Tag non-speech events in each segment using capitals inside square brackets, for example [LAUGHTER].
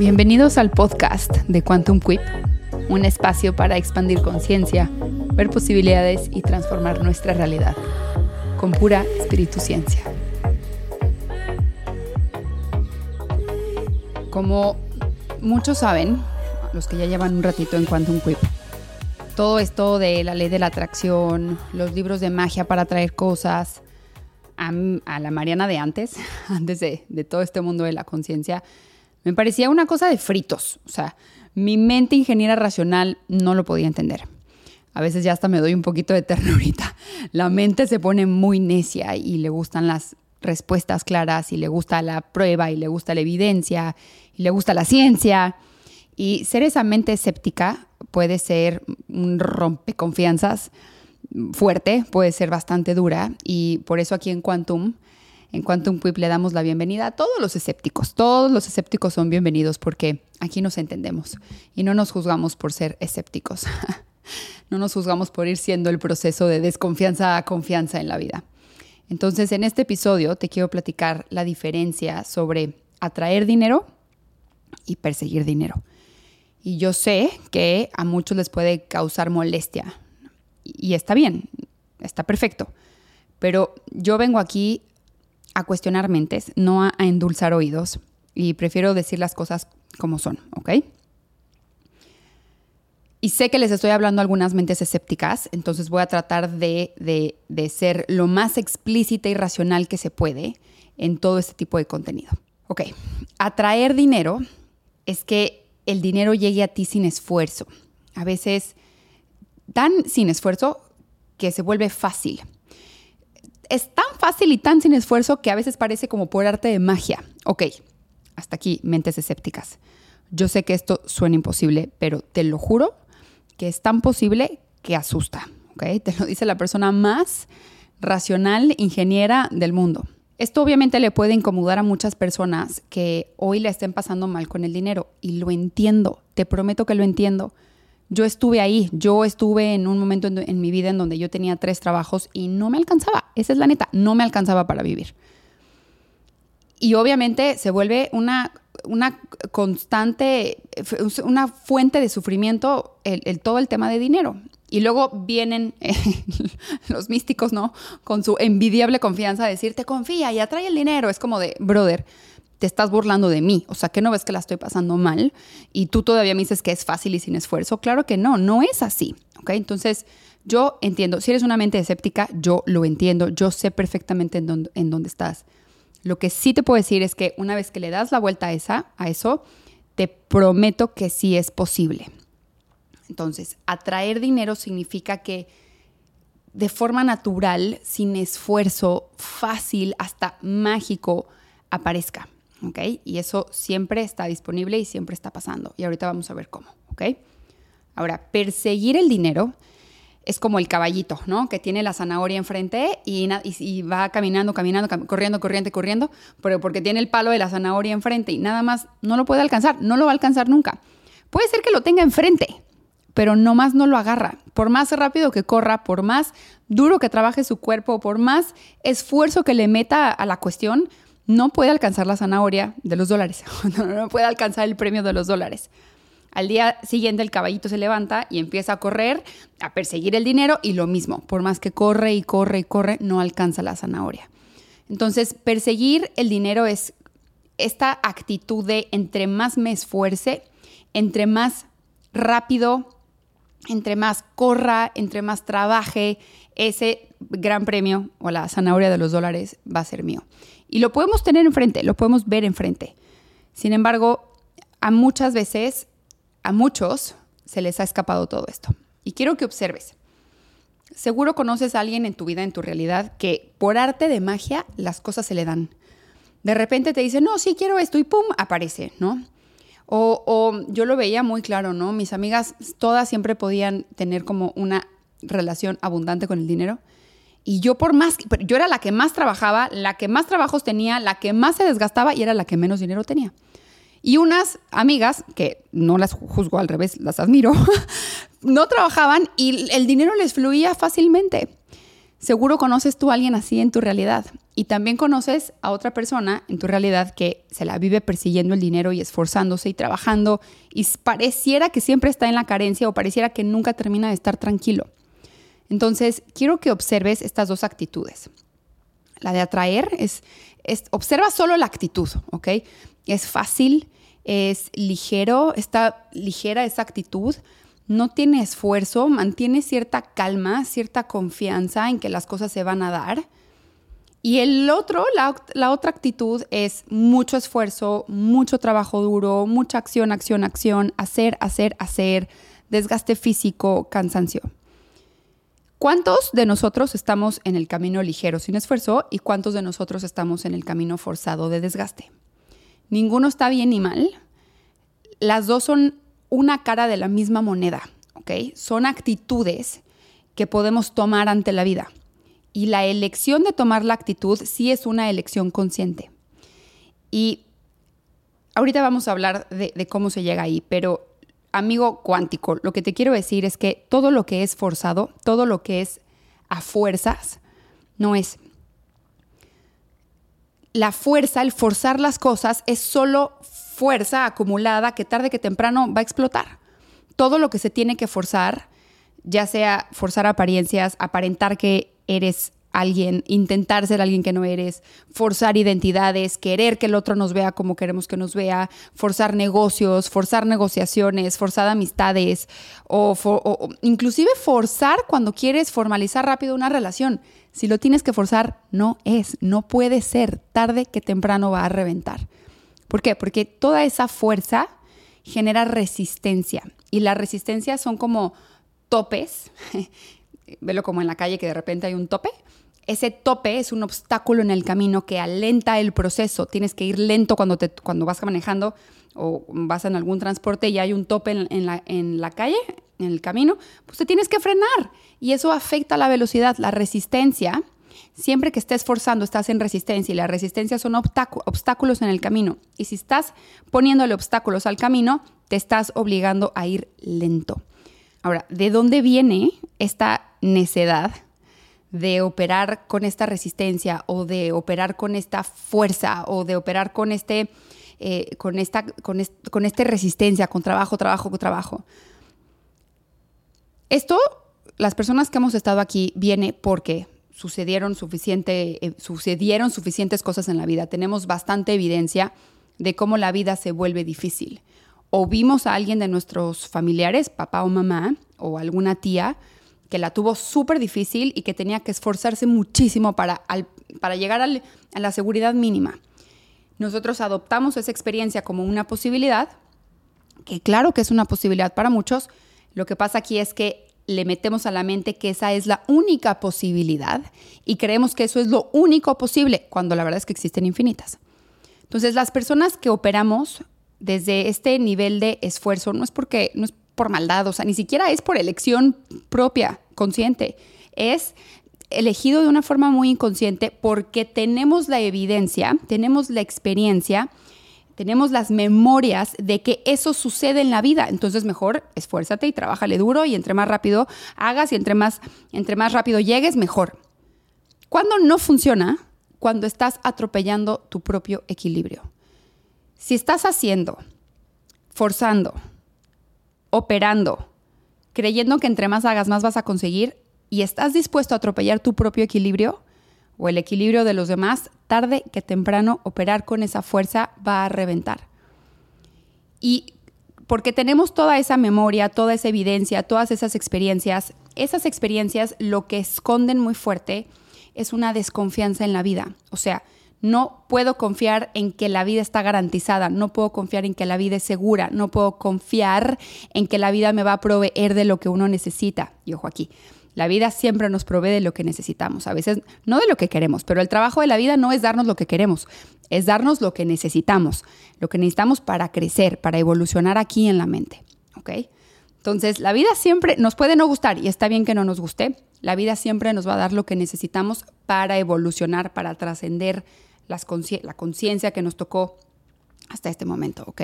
Bienvenidos al podcast de Quantum Quip, un espacio para expandir conciencia, ver posibilidades y transformar nuestra realidad con pura espíritu ciencia. Como muchos saben, los que ya llevan un ratito en Quantum Quip, todo esto de la ley de la atracción, los libros de magia para atraer cosas, a, la Mariana de antes, [LAUGHS] antes de, de todo este mundo de la conciencia, me parecía una cosa de fritos. O sea, mi mente ingeniera racional no lo podía entender. A veces ya hasta me doy un poquito de ternurita. [LAUGHS] La mente se pone muy necia y le gustan las respuestas claras y le gusta la prueba y le gusta la evidencia y le gusta la ciencia. Y ser esa mente escéptica puede ser un rompeconfianzas fuerte, puede ser bastante dura y por eso aquí en Quantum en Quantum Quip le damos la bienvenida a todos los escépticos. Todos los escépticos son bienvenidos porque aquí nos entendemos y no nos juzgamos por ser escépticos. [LAUGHS] no nos juzgamos por ir siendo el proceso de desconfianza a confianza en la vida. Entonces, en este episodio te quiero platicar la diferencia sobre atraer dinero y perseguir dinero. Y yo sé que a muchos les puede causar molestia. Y está bien, está perfecto. Pero yo vengo aquí a cuestionar mentes, no a, endulzar oídos. Y prefiero decir las cosas como son, ¿ok? Y sé que les estoy hablando algunas mentes escépticas, entonces voy a tratar de, de, ser lo más explícita y racional que se puede en todo este tipo de contenido. Ok, atraer dinero es que el dinero llegue a ti sin esfuerzo. A veces tan sin esfuerzo que se vuelve fácil es tan fácil y tan sin esfuerzo que a veces parece como por arte de magia. Ok, hasta aquí, mentes escépticas. Yo sé que esto suena imposible, pero te lo juro que es tan posible que asusta. ¿ok? [LAUGHS] Te lo dice la persona más racional, ingeniera del mundo. Esto obviamente le puede incomodar a muchas personas que hoy le estén pasando mal con el dinero y lo entiendo, te prometo que lo entiendo yo estuve ahí, yo estuve en un momento en, mi vida en donde yo tenía tres trabajos y no me alcanzaba, esa es la neta, no me alcanzaba para vivir. Y obviamente se vuelve una, una constante, una fuente de sufrimiento el, todo el tema de dinero. Y luego vienen [LAUGHS] los místicos, ¿no? Con su envidiable confianza a decirte, confía y atrae el dinero. Es como de, brother, te estás burlando de mí. O sea, que no ves que la estoy pasando mal y tú todavía me dices que es fácil y sin esfuerzo. Claro que no, no es así. ¿Ok? Entonces, yo entiendo, si eres una mente escéptica, yo lo entiendo, yo sé perfectamente en dónde, en dónde estás. Lo que sí te puedo decir es que una vez que le das la vuelta a, esa, a eso, te prometo que sí es posible. Entonces, atraer dinero significa que de forma natural, sin esfuerzo, fácil, hasta mágico, aparezca. ¿Ok? Y eso siempre está disponible y siempre está pasando. Y ahorita vamos a ver cómo, ¿ok? Ahora, perseguir el dinero es como el caballito, ¿no? Que tiene la zanahoria enfrente y, y, va caminando, caminando, corriendo, corriendo, corriendo, pero porque tiene el palo de la zanahoria enfrente y nada más no lo puede alcanzar, no lo va a alcanzar nunca. Puede ser que lo tenga enfrente, pero no más no lo agarra. Por más rápido que corra, por más duro que trabaje su cuerpo, por más esfuerzo que le meta a la cuestión, no puede alcanzar la zanahoria de los dólares, [LAUGHS] no, puede alcanzar el premio de los dólares. Al día siguiente el caballito se levanta y empieza a correr, a perseguir el dinero y lo mismo, por más que corre y corre y corre, no alcanza la zanahoria. Entonces, perseguir el dinero es esta actitud de entre más me esfuerce, entre más rápido, entre más corra, entre más trabaje, ese gran premio o la zanahoria de los dólares va a ser mío. Y lo podemos tener enfrente, lo podemos ver enfrente. Sin embargo, a muchas veces, a muchos, se les ha escapado todo esto. Y quiero que observes. Seguro conoces a alguien en tu vida, en tu realidad, que por arte de magia las cosas se le dan. De repente te dice, no, sí quiero esto y pum, aparece, ¿no? O, o, yo lo veía muy claro, ¿no? Mis amigas todas siempre podían tener como una relación abundante con el dinero y yo por más, yo era la que más trabajaba, la que más trabajos tenía, la que más se desgastaba y era la que menos dinero tenía. Y unas amigas, que no las juzgo al revés, las admiro, [LAUGHS] no trabajaban y el dinero les fluía fácilmente. Seguro conoces tú a alguien así en tu realidad. Y también conoces a otra persona en tu realidad que se la vive persiguiendo el dinero y esforzándose y trabajando y pareciera que siempre está en la carencia o pareciera que nunca termina de estar tranquilo. Entonces, quiero que observes estas dos actitudes. La de atraer es, observa solo la actitud, ¿ok? Es fácil, es ligero, está ligera esa actitud, no tiene esfuerzo, mantiene cierta calma, cierta confianza en que las cosas se van a dar. Y el otro, la, otra actitud es mucho esfuerzo, mucho trabajo duro, mucha acción, acción, acción, hacer, hacer, hacer, desgaste físico, cansancio. ¿Cuántos de nosotros estamos en el camino ligero sin esfuerzo y cuántos de nosotros estamos en el camino forzado de desgaste? Ninguno está bien ni mal. Las dos son una cara de la misma moneda, ¿ok? Son actitudes que podemos tomar ante la vida. Y la elección de tomar la actitud sí es una elección consciente. Y ahorita vamos a hablar de, de cómo se llega ahí, pero amigo cuántico, lo que te quiero decir es que todo lo que es forzado, todo lo que es a fuerzas, no es. La fuerza, el forzar las cosas, es solo fuerza acumulada que tarde que temprano va a explotar. Todo lo que se tiene que forzar, ya sea forzar apariencias, aparentar que eres alguien, intentar ser alguien que no eres, forzar identidades, querer que el otro nos vea como queremos que nos vea, forzar negocios, forzar negociaciones, forzar amistades o, inclusive forzar cuando quieres formalizar rápido una relación. Si lo tienes que forzar, no es, no puede ser, tarde que temprano va a reventar. ¿Por qué? Porque toda esa fuerza genera resistencia y la resistencia son como topes, [LAUGHS] velo como en la calle que de repente hay un tope, ese tope es un obstáculo en el camino que alenta el proceso. Tienes que ir lento cuando, te, cuando vas manejando o vas en algún transporte y hay un tope en, la, en la calle, en el camino, pues te tienes que frenar. Y eso afecta la velocidad, la resistencia. Siempre que estés forzando, estás en resistencia y la resistencia son obstáculos en el camino. Y si estás poniéndole obstáculos al camino, te estás obligando a ir lento. Ahora, ¿de dónde viene esta necedad de operar con esta resistencia o de operar con esta fuerza o de operar con este, eh, con esta, con, con esta resistencia, con trabajo, trabajo, trabajo. Esto, las personas que hemos estado aquí, viene porque sucedieron, suficiente, eh, sucedieron suficientes cosas en la vida. Tenemos bastante evidencia de cómo la vida se vuelve difícil. O vimos a alguien de nuestros familiares, papá o mamá, o alguna tía, que la tuvo súper difícil y que tenía que esforzarse muchísimo para, para llegar a la seguridad mínima. Nosotros adoptamos esa experiencia como una posibilidad, que claro que es una posibilidad para muchos, lo que pasa aquí es que le metemos a la mente que esa es la única posibilidad y creemos que eso es lo único posible, cuando la verdad es que existen infinitas. Entonces, las personas que operamos desde este nivel de esfuerzo, no es porque, por maldad, o sea, ni siquiera es por elección propia, consciente, es elegido de una forma muy inconsciente porque tenemos la evidencia, tenemos la experiencia, tenemos las memorias de que eso sucede en la vida. Entonces mejor esfuérzate y trabájale duro y entre más rápido hagas y entre más, entre más rápido llegues, mejor. ¿Cuándo no funciona? Cuando estás atropellando tu propio equilibrio. Si estás haciendo, forzando, operando, creyendo que entre más hagas, más vas a conseguir y estás dispuesto a atropellar tu propio equilibrio o el equilibrio de los demás, tarde que temprano operar con esa fuerza va a reventar. Y porque tenemos toda esa memoria, toda esa evidencia, todas esas experiencias, esas experiencias lo que esconden muy fuerte es una desconfianza en la vida. O sea, no puedo confiar en que la vida está garantizada, no puedo confiar en que la vida es segura, no puedo confiar en que la vida me va a proveer de lo que uno necesita. Y ojo aquí, la vida siempre nos provee de lo que necesitamos, a veces no de lo que queremos, pero el trabajo de la vida no es darnos lo que queremos, es darnos lo que necesitamos, lo que necesitamos para crecer, para evolucionar aquí en la mente. ¿Ok? Entonces, la vida siempre nos puede no gustar y está bien que no nos guste. La vida siempre nos va a dar lo que necesitamos para evolucionar, para trascender la conciencia que nos tocó hasta este momento, ¿ok?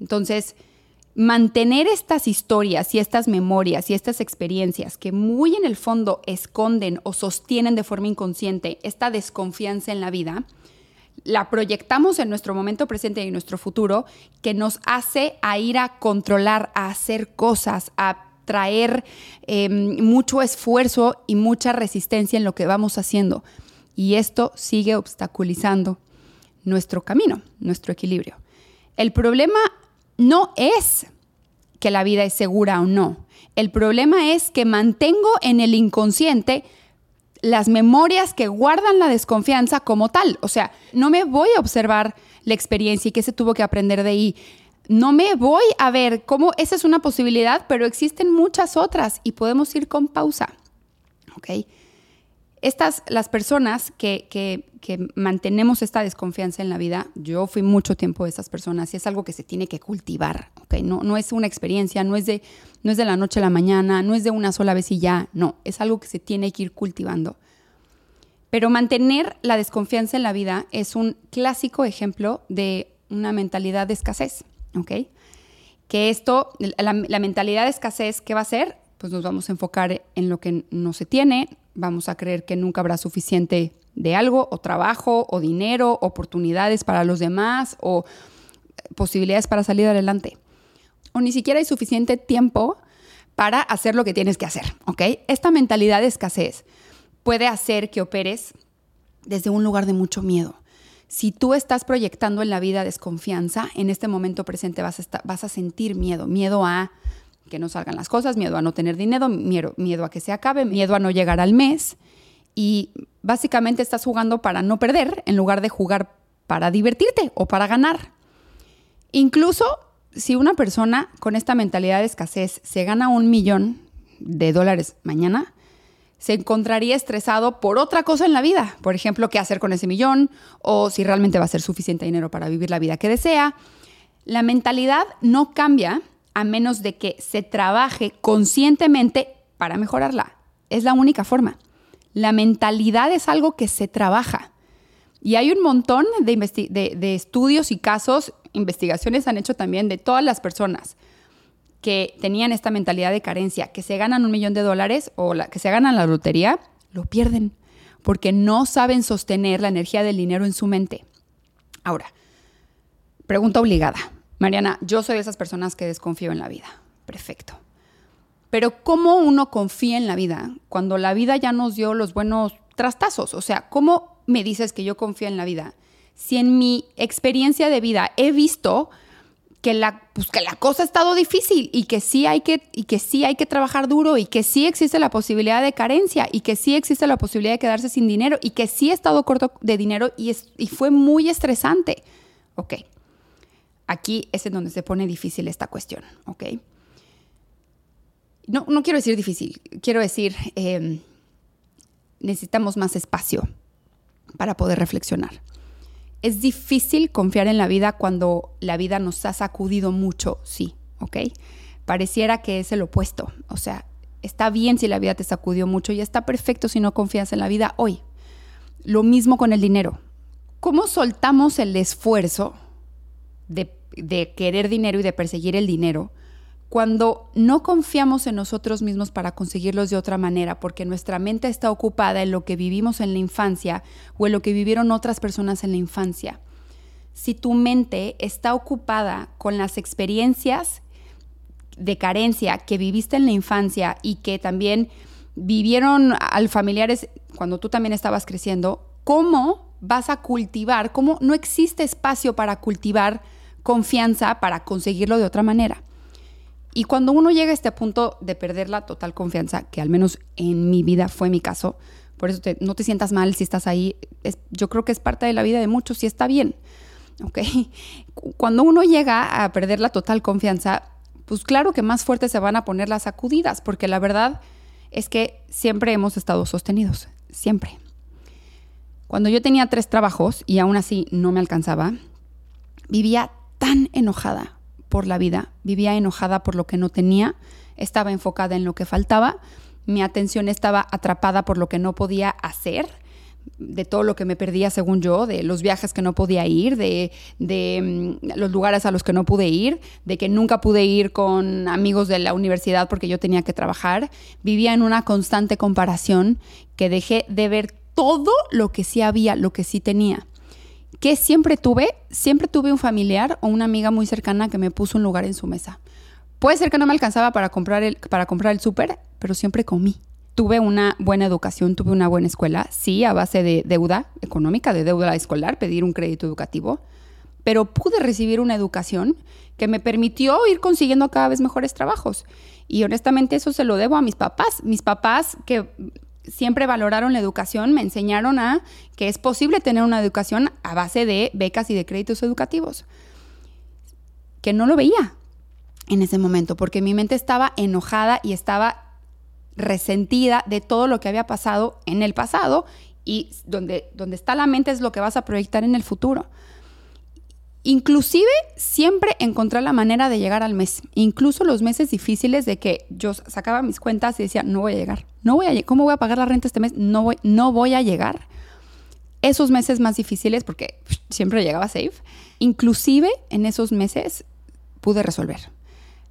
Entonces, mantener estas historias y estas memorias y estas experiencias que muy en el fondo esconden o sostienen de forma inconsciente esta desconfianza en la vida, la proyectamos en nuestro momento presente y en nuestro futuro, que nos hace a ir a controlar, a hacer cosas, a traer em, mucho esfuerzo y mucha resistencia en lo que vamos haciendo. Y esto sigue obstaculizando nuestro camino, nuestro equilibrio. El problema no es que la vida es segura o no. El problema es que mantengo en el inconsciente las memorias que guardan la desconfianza como tal. O sea, no me voy a observar la experiencia y qué se tuvo que aprender de ahí. No me voy a ver cómo esa es una posibilidad, pero existen muchas otras y podemos ir con pausa. ¿Ok? Estas, las personas que, que, mantenemos esta desconfianza en la vida, yo fui mucho tiempo de esas personas y es algo que se tiene que cultivar, ¿ok? No, no es una experiencia, no es, de, no es de la noche a la mañana, no es de una sola vez y ya, no, es algo que se tiene que ir cultivando. Pero mantener la desconfianza en la vida es un clásico ejemplo de una mentalidad de escasez, ¿ok? Que esto, la, la mentalidad de escasez, ¿qué va a ser? Pues nos vamos a enfocar en lo que no se tiene, vamos a creer que nunca habrá suficiente de algo, o trabajo, o dinero, oportunidades para los demás, o posibilidades para salir adelante. O ni siquiera hay suficiente tiempo para hacer lo que tienes que hacer, ¿ok? Esta mentalidad de escasez puede hacer que operes desde un lugar de mucho miedo. Si tú estás proyectando en la vida desconfianza, en este momento presente vas a, vas a sentir miedo, miedo a que no salgan las cosas, miedo a no tener dinero, miedo, miedo a que se acabe, miedo a no llegar al mes. Y básicamente estás jugando para no perder en lugar de jugar para divertirte o para ganar. Incluso si una persona con esta mentalidad de escasez se gana un millón de dólares mañana, se encontraría estresado por otra cosa en la vida. Por ejemplo, qué hacer con ese millón o si realmente va a ser suficiente dinero para vivir la vida que desea. La mentalidad no cambia a menos de que se trabaje conscientemente para mejorarla. Es la única forma. La mentalidad es algo que se trabaja. Y hay un montón de, estudios y casos, investigaciones han hecho también de todas las personas que tenían esta mentalidad de carencia, que se ganan un millón de dólares o que se ganan la lotería, lo pierden porque no saben sostener la energía del dinero en su mente. Ahora, pregunta obligada. Mariana, yo soy de esas personas que desconfío en la vida. Perfecto. Pero ¿cómo uno confía en la vida cuando la vida ya nos dio los buenos trastazos? O sea, ¿cómo me dices que yo confío en la vida si en mi experiencia de vida he visto que la, pues, que la cosa ha estado difícil y que, sí hay que, y que sí hay que trabajar duro y que sí existe la posibilidad de carencia y que sí existe la posibilidad de quedarse sin dinero y que sí he estado corto de dinero y, y fue muy estresante? Ok, aquí es en donde se pone difícil esta cuestión, ¿ok? No, no quiero decir difícil, quiero decir em, necesitamos más espacio para poder reflexionar. Es difícil confiar en la vida cuando la vida nos ha sacudido mucho, sí, ¿ok? Pareciera que es el opuesto, o sea, está bien si la vida te sacudió mucho y está perfecto si no confías en la vida hoy. Lo mismo con el dinero. ¿Cómo soltamos el esfuerzo de, querer dinero y de perseguir el dinero, cuando no confiamos en nosotros mismos para conseguirlos de otra manera, porque nuestra mente está ocupada en lo que vivimos en la infancia o en lo que vivieron otras personas en la infancia. Si tu mente está ocupada con las experiencias de carencia que viviste en la infancia y que también vivieron al familiares cuando tú también estabas creciendo, ¿cómo vas a cultivar? ¿Cómo no existe espacio para cultivar confianza para conseguirlo de otra manera. Y cuando uno llega a este punto de perder la total confianza, que al menos en mi vida fue mi caso, por eso no te sientas mal si estás ahí, yo creo que es parte de la vida de muchos y está bien. ¿ok? [LAUGHS] Cuando uno llega a perder la total confianza, pues claro que más fuertes se van a poner las sacudidas, porque la verdad es que siempre hemos estado sostenidos, siempre. Cuando yo tenía tres trabajos y aún así no me alcanzaba, vivía tan enojada por la vida, vivía enojada por lo que no tenía, estaba enfocada en lo que faltaba, mi atención estaba atrapada por lo que no podía hacer, de todo lo que me perdía según yo, de los viajes que no podía ir, de, de mm, los lugares a los que no pude ir, de que nunca pude ir con amigos de la universidad porque yo tenía que trabajar. Vivía en una constante comparación que dejé de ver todo lo que sí había, lo que sí tenía. ¿Qué siempre tuve? Siempre tuve un familiar o una amiga muy cercana que me puso un lugar en su mesa. Puede ser que no me alcanzaba para comprar el, para comprar el súper, pero siempre comí tuve una buena educación, tuve una buena escuela, sí, a base de deuda económica, de deuda escolar, pedir un crédito educativo, pero pude recibir una educación que me permitió ir consiguiendo cada vez mejores trabajos. Y honestamente eso se lo debo a mis papás. Mis papás que siempre valoraron la educación, me enseñaron a que es posible tener una educación a base de becas y de créditos educativos. Que no lo veía en ese momento, porque mi mente estaba enojada y estaba resentida de todo lo que había pasado en el pasado y donde, donde está la mente es lo que vas a proyectar en el futuro. Inclusive siempre encontré la manera de llegar al mes, incluso los meses difíciles de que yo sacaba mis cuentas y decía, no voy a llegar, no voy a ¿cómo voy a pagar la renta este mes? No voy, no voy a llegar. Esos meses más difíciles, porque siempre llegaba safe, inclusive en esos meses pude resolver,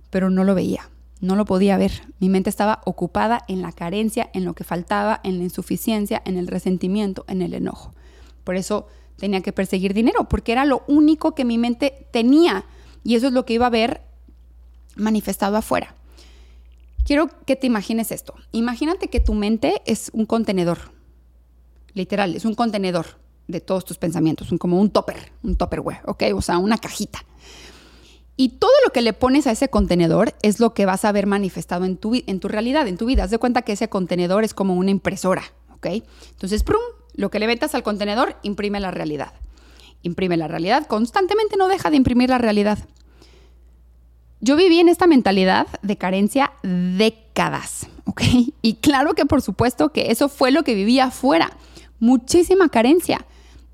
pero no lo veía no lo podía ver. Mi mente estaba ocupada en la carencia, en lo que faltaba, en la insuficiencia, en el resentimiento, en el enojo. Por eso tenía que perseguir dinero, porque era lo único que mi mente tenía y eso es lo que iba a ver manifestado afuera. Quiero que te imagines esto. Imagínate que tu mente es un contenedor, literal, es un contenedor de todos tus pensamientos, como un topper, un topperware, ¿ok? O sea, una cajita. Y todo lo que le pones a ese contenedor es lo que vas a ver manifestado en tu, en tu realidad, en tu vida. Haz de cuenta que ese contenedor es como una impresora, ¿ok? Entonces, ¡prum! Lo que le metas al contenedor imprime la realidad. Imprime la realidad, constantemente no deja de imprimir la realidad. Yo viví en esta mentalidad de carencia décadas, ¿ok? Y claro que por supuesto que eso fue lo que vivía afuera. Muchísima carencia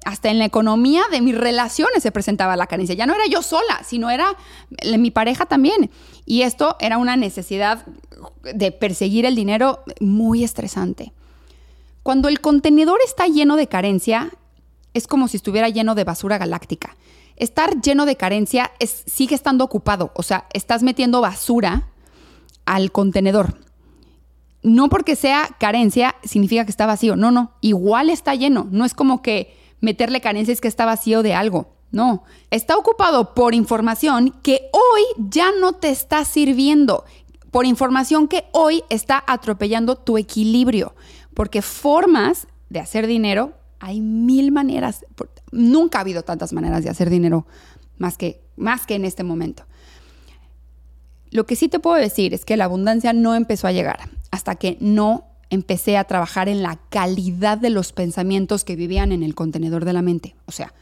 hasta en la economía de mis relaciones se presentaba la carencia. Ya no era yo sola, sino era mi pareja también. Y esto era una necesidad de perseguir el dinero muy estresante. Cuando el contenedor está lleno de carencia, es como si estuviera lleno de basura galáctica. Estar lleno de carencia es, sigue estando ocupado, o sea, estás metiendo basura al contenedor. No porque sea carencia significa que está vacío, no, no, igual está lleno, no es como que meterle carencias que está vacío de algo. No, está ocupado por información que hoy ya no te está sirviendo, por información que hoy está atropellando tu equilibrio, porque formas de hacer dinero, hay mil maneras, nunca ha habido tantas maneras de hacer dinero más que, más que en este momento. Lo que sí te puedo decir es que la abundancia no empezó a llegar hasta que no empecé a trabajar en la calidad de los pensamientos que vivían en el contenedor de la mente. O sea,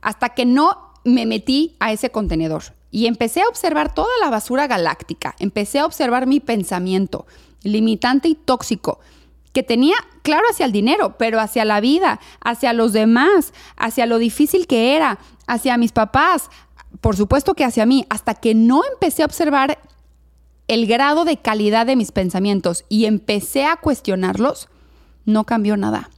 hasta que no me metí a ese contenedor y empecé a observar toda la basura galáctica, empecé a observar mi pensamiento limitante y tóxico que tenía claro hacia el dinero, pero hacia la vida, hacia los demás, hacia lo difícil que era, hacia mis papás, por supuesto que hacia mí, hasta que no empecé a observar el grado de calidad de mis pensamientos y empecé a cuestionarlos, no cambió nada.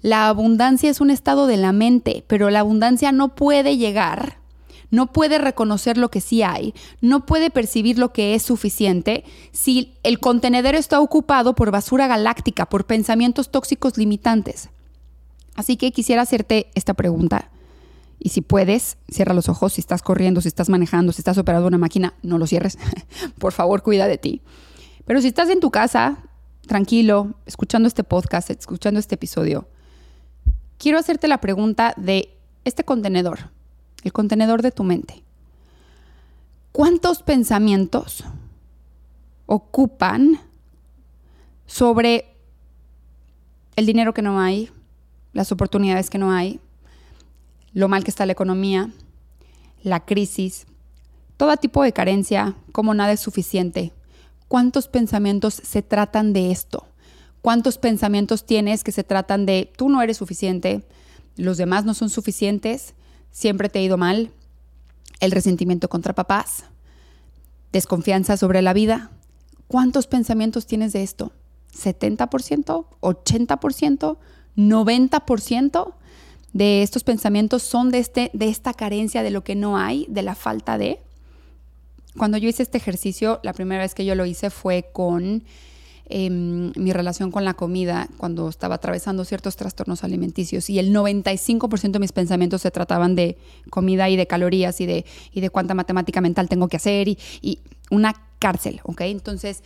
La abundancia es un estado de la mente, pero la abundancia no puede llegar, no puede reconocer lo que sí hay, no puede percibir lo que es suficiente si el contenedor está ocupado por basura galáctica, por pensamientos tóxicos limitantes. Así que quisiera hacerte esta pregunta. Y si puedes, cierra los ojos. Si estás corriendo, si estás manejando, si estás operando una máquina, no lo cierres. [LAUGHS] Por favor, cuida de ti. Pero si estás en tu casa, tranquilo, escuchando este podcast, escuchando este episodio, quiero hacerte la pregunta de este contenedor, el contenedor de tu mente. ¿Cuántos pensamientos ocupan sobre el dinero que no hay, las oportunidades que no hay, lo mal que está la economía, la crisis, todo tipo de carencia, como nada es suficiente. ¿Cuántos pensamientos se tratan de esto? ¿Cuántos pensamientos tienes que se tratan de tú no eres suficiente, los demás no son suficientes, siempre te ha ido mal, el resentimiento contra papás, desconfianza sobre la vida? ¿Cuántos pensamientos tienes de esto? ¿70%? ¿80%? 90% de estos pensamientos son de, este, de esta carencia de lo que no hay, de la falta de. Cuando yo hice este ejercicio, la primera vez que yo lo hice fue con em, mi relación con la comida, cuando estaba atravesando ciertos trastornos alimenticios y el 95% de mis pensamientos se trataban de comida y de calorías y de, y de cuánta matemática mental tengo que hacer y, y una cárcel, ¿ok? Entonces,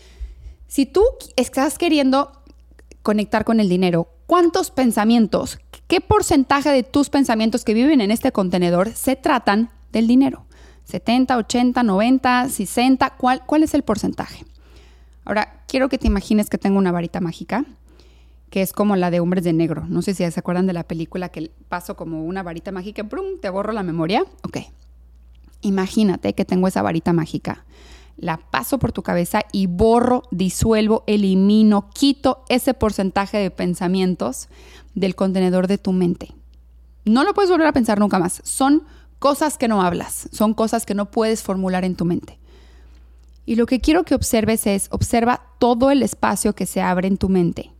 si tú estás queriendo conectar con el dinero, ¿cuántos pensamientos, qué porcentaje de tus pensamientos que viven en este contenedor se tratan del dinero? 70, 80, 90, 60, ¿cuál, cuál es el porcentaje? Ahora, quiero que te imagines que tengo una varita mágica, que es como la de Hombres de Negro. No sé si se acuerdan de la película que paso como una varita mágica, ¡brum! te borro la memoria. Ok. Imagínate que tengo esa varita mágica la paso por tu cabeza y borro, disuelvo, elimino, quito ese porcentaje de pensamientos del contenedor de tu mente. No lo puedes volver a pensar nunca más. Son cosas que no hablas, son cosas que no puedes formular en tu mente. Y lo que quiero que observes es, observa todo el espacio que se abre en tu mente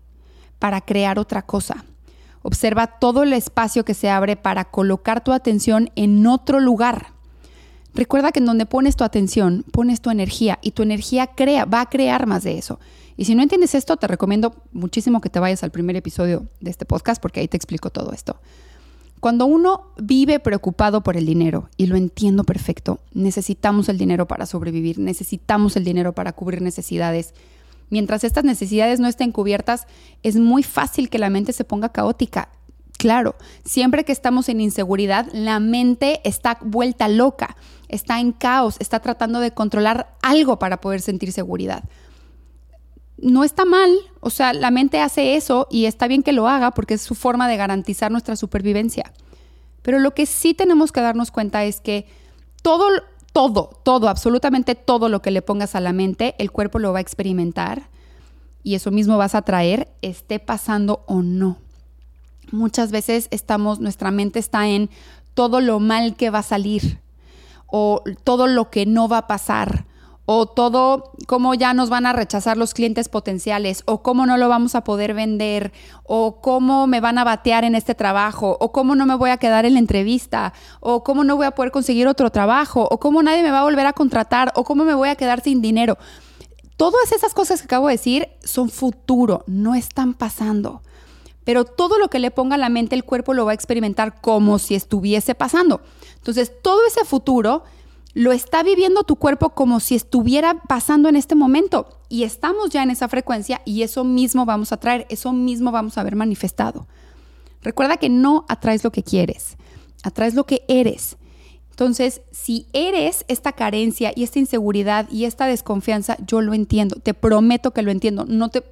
para crear otra cosa. Observa todo el espacio que se abre para colocar tu atención en otro lugar. Recuerda que en donde pones tu atención, pones tu energía y tu energía crea, va a crear más de eso. Y si no entiendes esto, te recomiendo muchísimo que te vayas al primer episodio de este podcast porque ahí te explico todo esto. Cuando uno vive preocupado por el dinero, y lo entiendo perfecto, necesitamos el dinero para sobrevivir, necesitamos el dinero para cubrir necesidades. Mientras estas necesidades no estén cubiertas, es muy fácil que la mente se ponga caótica. Claro, siempre que estamos en inseguridad, la mente está vuelta loca está en caos, está tratando de controlar algo para poder sentir seguridad. No está mal, o sea, la mente hace eso y está bien que lo haga porque es su forma de garantizar nuestra supervivencia. Pero lo que sí tenemos que darnos cuenta es que todo, todo, todo, absolutamente todo lo que le pongas a la mente, el cuerpo lo va a experimentar y eso mismo vas a traer, esté pasando o no. Muchas veces estamos, nuestra mente está en todo lo mal que va a salir, o todo lo que no va a pasar o todo cómo ya nos van a rechazar los clientes potenciales o cómo no lo vamos a poder vender o cómo me van a batear en este trabajo o cómo no me voy a quedar en la entrevista o cómo no voy a poder conseguir otro trabajo o cómo nadie me va a volver a contratar o cómo me voy a quedar sin dinero. Todas esas cosas que acabo de decir son futuro, no están pasando. Pero todo lo que le ponga a la mente el cuerpo lo va a experimentar como si estuviese pasando. Entonces, todo ese futuro lo está viviendo tu cuerpo como si estuviera pasando en este momento. Y estamos ya en esa frecuencia y eso mismo vamos a traer, eso mismo vamos a ver manifestado. Recuerda que no atraes lo que quieres, atraes lo que eres. Entonces, si eres esta carencia y esta inseguridad y esta desconfianza, yo lo entiendo, te prometo que lo entiendo. No te,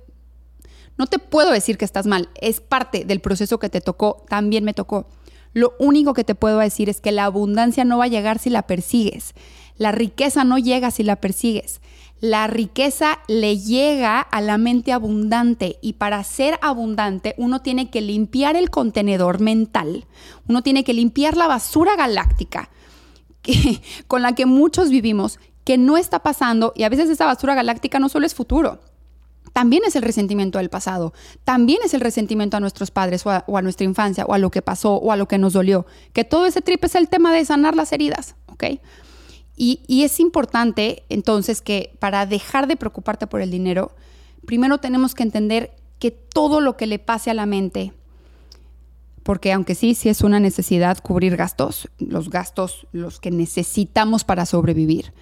no te puedo decir que estás mal, es parte del proceso que te tocó, también me tocó. Lo único que te puedo decir es que la abundancia no va a llegar si la persigues. La riqueza no llega si la persigues. La riqueza le llega a la mente abundante y para ser abundante uno tiene que limpiar el contenedor mental, uno tiene que limpiar la basura galáctica [LAUGHS] con la que muchos vivimos, que no está pasando y a veces esa basura galáctica no solo es futuro, también es el resentimiento del pasado, también es el resentimiento a nuestros padres o a, nuestra infancia o a lo que pasó o a lo que nos dolió, que todo ese trip es el tema de sanar las heridas, ¿ok? Y, y es importante entonces que para dejar de preocuparte por el dinero, primero tenemos que entender que todo lo que le pase a la mente, porque aunque sí, sí es una necesidad cubrir gastos, los gastos, los que necesitamos para sobrevivir,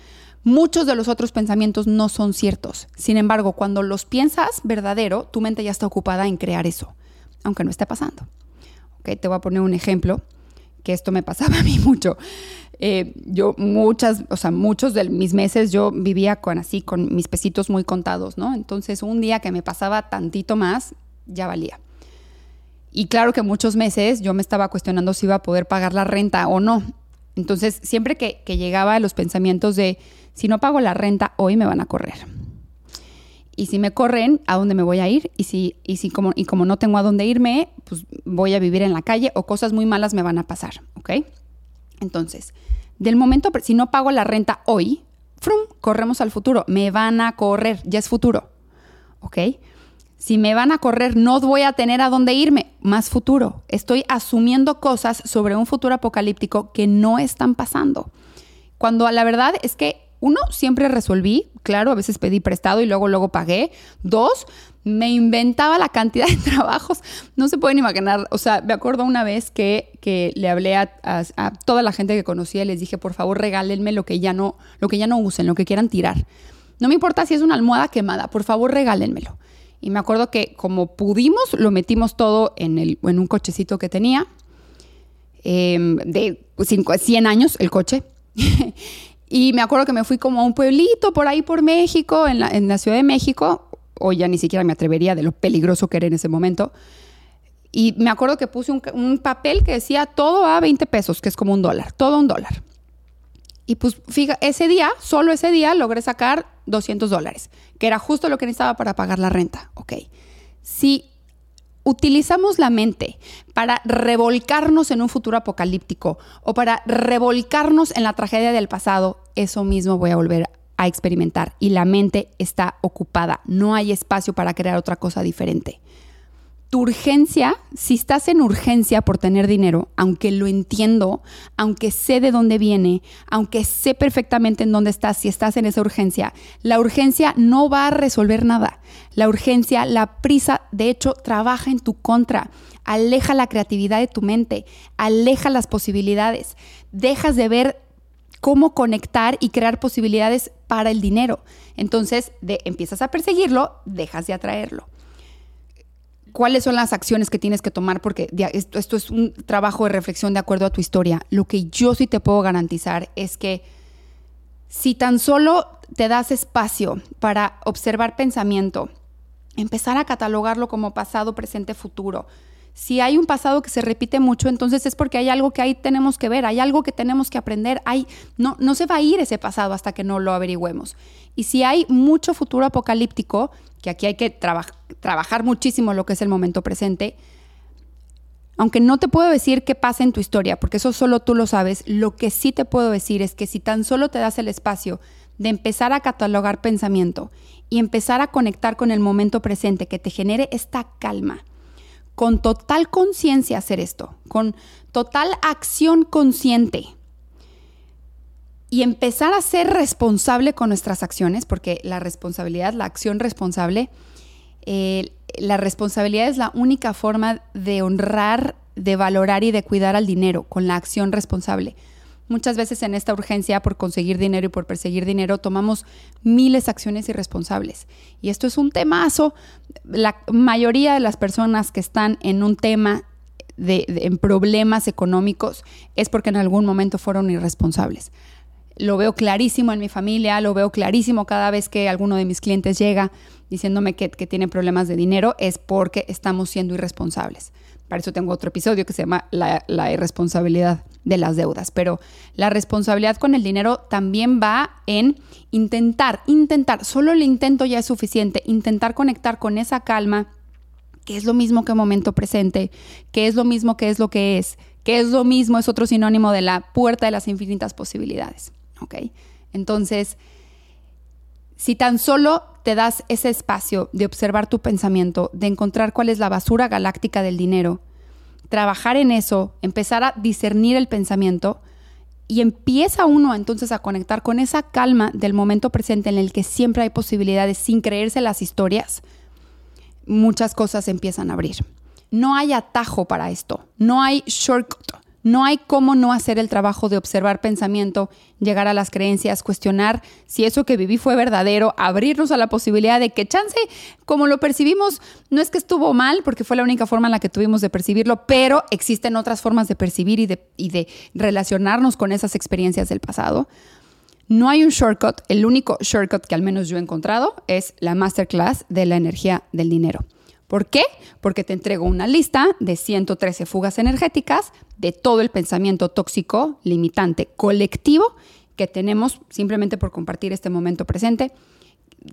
Muchos de los otros pensamientos no son ciertos. Sin embargo, cuando los piensas verdadero, tu mente ya está ocupada en crear eso, aunque no esté pasando. Okay, te voy a poner un ejemplo, que esto me pasaba [LAUGHS] a mí mucho. Eh, yo muchas, o sea, muchos de mis meses yo vivía con así, con mis pesitos muy contados, ¿no? Entonces un día que me pasaba tantito más, ya valía. Y claro que muchos meses yo me estaba cuestionando si iba a poder pagar la renta o no. Entonces, siempre que, que llegaba a los pensamientos de, si no pago la renta hoy me van a correr. Y si me corren, ¿a dónde me voy a ir? Y si, y si como, y como no tengo a dónde irme, pues voy a vivir en la calle o cosas muy malas me van a pasar, ¿ok? Entonces, del momento, si no pago la renta hoy, frum, corremos al futuro, me van a correr, ya es futuro, ¿ok? Si me van a correr, no voy a tener a dónde irme. Más futuro. Estoy asumiendo cosas sobre un futuro apocalíptico que no están pasando. Cuando la verdad es que uno, siempre resolví, claro, a veces pedí prestado y luego, luego pagué. Dos, me inventaba la cantidad de [LAUGHS] trabajos. No se pueden imaginar. O sea, me acuerdo una vez que, que le hablé a, a, toda la gente que conocía y les dije, por favor, regálenme lo que ya no, lo que ya no usen, lo que quieran tirar. No me importa si es una almohada quemada, por favor, regálenmelo. Y me acuerdo que como pudimos, lo metimos todo en, el, en un cochecito que tenía, em, de 100 años el coche. [LAUGHS] Y me acuerdo que me fui como a un pueblito por ahí por México, en la, en la Ciudad de México, o ya ni siquiera me atrevería de lo peligroso que era en ese momento. Y me acuerdo que puse un, un, papel que decía todo a 20 pesos, que es como un dólar, todo un dólar. Y pues fíjate, ese día, solo ese día, logré sacar 200 dólares, que era justo lo que necesitaba para pagar la renta. Ok. Si utilizamos la mente para revolcarnos en un futuro apocalíptico o para revolcarnos en la tragedia del pasado, eso mismo voy a volver a experimentar y la mente está ocupada, no hay espacio para crear otra cosa diferente tu urgencia, si estás en urgencia por tener dinero, aunque lo entiendo, aunque sé de dónde viene, aunque sé perfectamente en dónde estás, si estás en esa urgencia, la urgencia no va a resolver nada. La urgencia, la prisa, de hecho, trabaja en tu contra. Aleja la creatividad de tu mente, aleja las posibilidades. Dejas de ver cómo conectar y crear posibilidades para el dinero. Entonces, de, empiezas a perseguirlo, dejas de atraerlo cuáles son las acciones que tienes que tomar, porque esto, es un trabajo de reflexión de acuerdo a tu historia. Lo que yo sí te puedo garantizar es que si tan solo te das espacio para observar pensamiento, empezar a catalogarlo como pasado, presente, futuro, si hay un pasado que se repite mucho, entonces es porque hay algo que ahí tenemos que ver, hay algo que tenemos que aprender, hay, no, no se va a ir ese pasado hasta que no lo averigüemos. Y si hay mucho futuro apocalíptico, que aquí hay que trabajar muchísimo lo que es el momento presente, aunque no te puedo decir qué pasa en tu historia, porque eso solo tú lo sabes, lo que sí te puedo decir es que si tan solo te das el espacio de empezar a catalogar pensamiento y empezar a conectar con el momento presente, que te genere esta calma, con total conciencia hacer esto, con total acción consciente, y empezar a ser responsable con nuestras acciones, porque la responsabilidad, la acción responsable, eh, la responsabilidad es la única forma de honrar, de valorar y de cuidar al dinero con la acción responsable. Muchas veces en esta urgencia por conseguir dinero y por perseguir dinero tomamos miles de acciones irresponsables. Y esto es un temazo. La mayoría de las personas que están en un tema de, en problemas económicos es porque en algún momento fueron irresponsables lo veo clarísimo en mi familia, lo veo clarísimo cada vez que alguno de mis clientes llega diciéndome que, tiene problemas de dinero, es porque estamos siendo irresponsables. Para eso tengo otro episodio que se llama la, irresponsabilidad de las deudas. Pero la responsabilidad con el dinero también va en intentar, intentar, solo el intento ya es suficiente, intentar conectar con esa calma, que es lo mismo que momento presente, que es lo mismo que es lo que es, que es lo mismo, es otro sinónimo de la puerta de las infinitas posibilidades. Entonces, si tan solo te das ese espacio de observar tu pensamiento, de encontrar cuál es la basura galáctica del dinero, trabajar en eso, empezar a discernir el pensamiento y empieza uno entonces a conectar con esa calma del momento presente en el que siempre hay posibilidades sin creerse las historias, muchas cosas empiezan a abrir. No hay atajo para esto, no hay shortcut. No hay cómo no hacer el trabajo de observar pensamiento, llegar a las creencias, cuestionar si eso que viví fue verdadero, abrirnos a la posibilidad de que chance, como lo percibimos, no es que estuvo mal, porque fue la única forma en la que tuvimos de percibirlo, pero existen otras formas de percibir y de, relacionarnos con esas experiencias del pasado. No hay un shortcut, el único shortcut que al menos yo he encontrado es la masterclass de la energía del dinero. ¿Por qué? Porque te entrego una lista de 113 fugas energéticas de todo el pensamiento tóxico, limitante, colectivo que tenemos simplemente por compartir este momento presente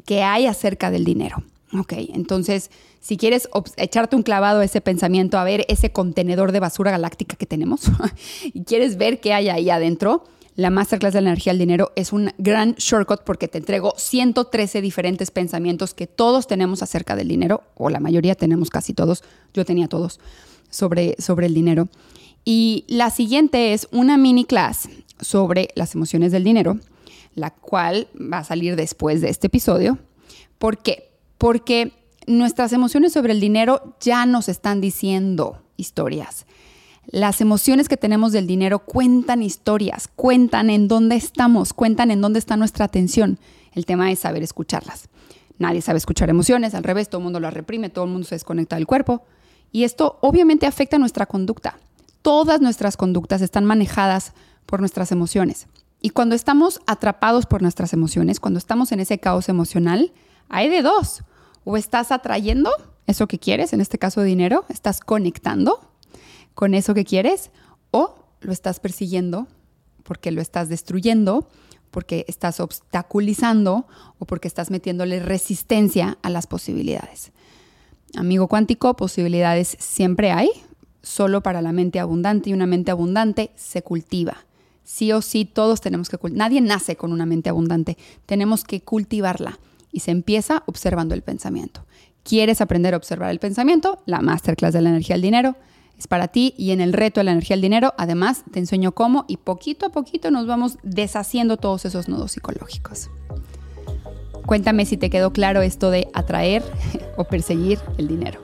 que hay acerca del dinero. Ok, entonces, si quieres echarte un clavado a ese pensamiento, a ver ese contenedor de basura galáctica que tenemos [LAUGHS] y quieres ver qué hay ahí adentro, La masterclass de la energía del dinero es un gran shortcut porque te entrego 113 diferentes pensamientos que todos tenemos acerca del dinero, o la mayoría tenemos casi todos, yo tenía todos, sobre, sobre el dinero. Y la siguiente es una mini class sobre las emociones del dinero, la cual va a salir después de este episodio. ¿Por qué? Porque nuestras emociones sobre el dinero ya nos están diciendo historias. Las emociones que tenemos del dinero cuentan historias, cuentan en dónde estamos, cuentan en dónde está nuestra atención. El tema es saber escucharlas. Nadie sabe escuchar emociones, al revés, todo el mundo las reprime, todo el mundo se desconecta del cuerpo. Y esto obviamente afecta nuestra conducta. Todas nuestras conductas están manejadas por nuestras emociones. Y cuando estamos atrapados por nuestras emociones, cuando estamos en ese caos emocional, hay de dos. O estás atrayendo eso que quieres, en este caso dinero, estás conectando con eso que quieres, o lo estás persiguiendo porque lo estás destruyendo, porque estás obstaculizando o porque estás metiéndole resistencia a las posibilidades. Amigo cuántico, posibilidades siempre hay, solo para la mente abundante y una mente abundante se cultiva. Sí o sí, todos tenemos que cultivar. Nadie nace con una mente abundante, tenemos que cultivarla y se empieza observando el pensamiento. ¿Quieres aprender a observar el pensamiento? La masterclass de la energía del dinero es para ti y en el reto de la energía del dinero, además te enseño cómo y poquito a poquito nos vamos deshaciendo todos esos nudos psicológicos. Cuéntame si te quedó claro esto de atraer [LAUGHS] o perseguir el dinero.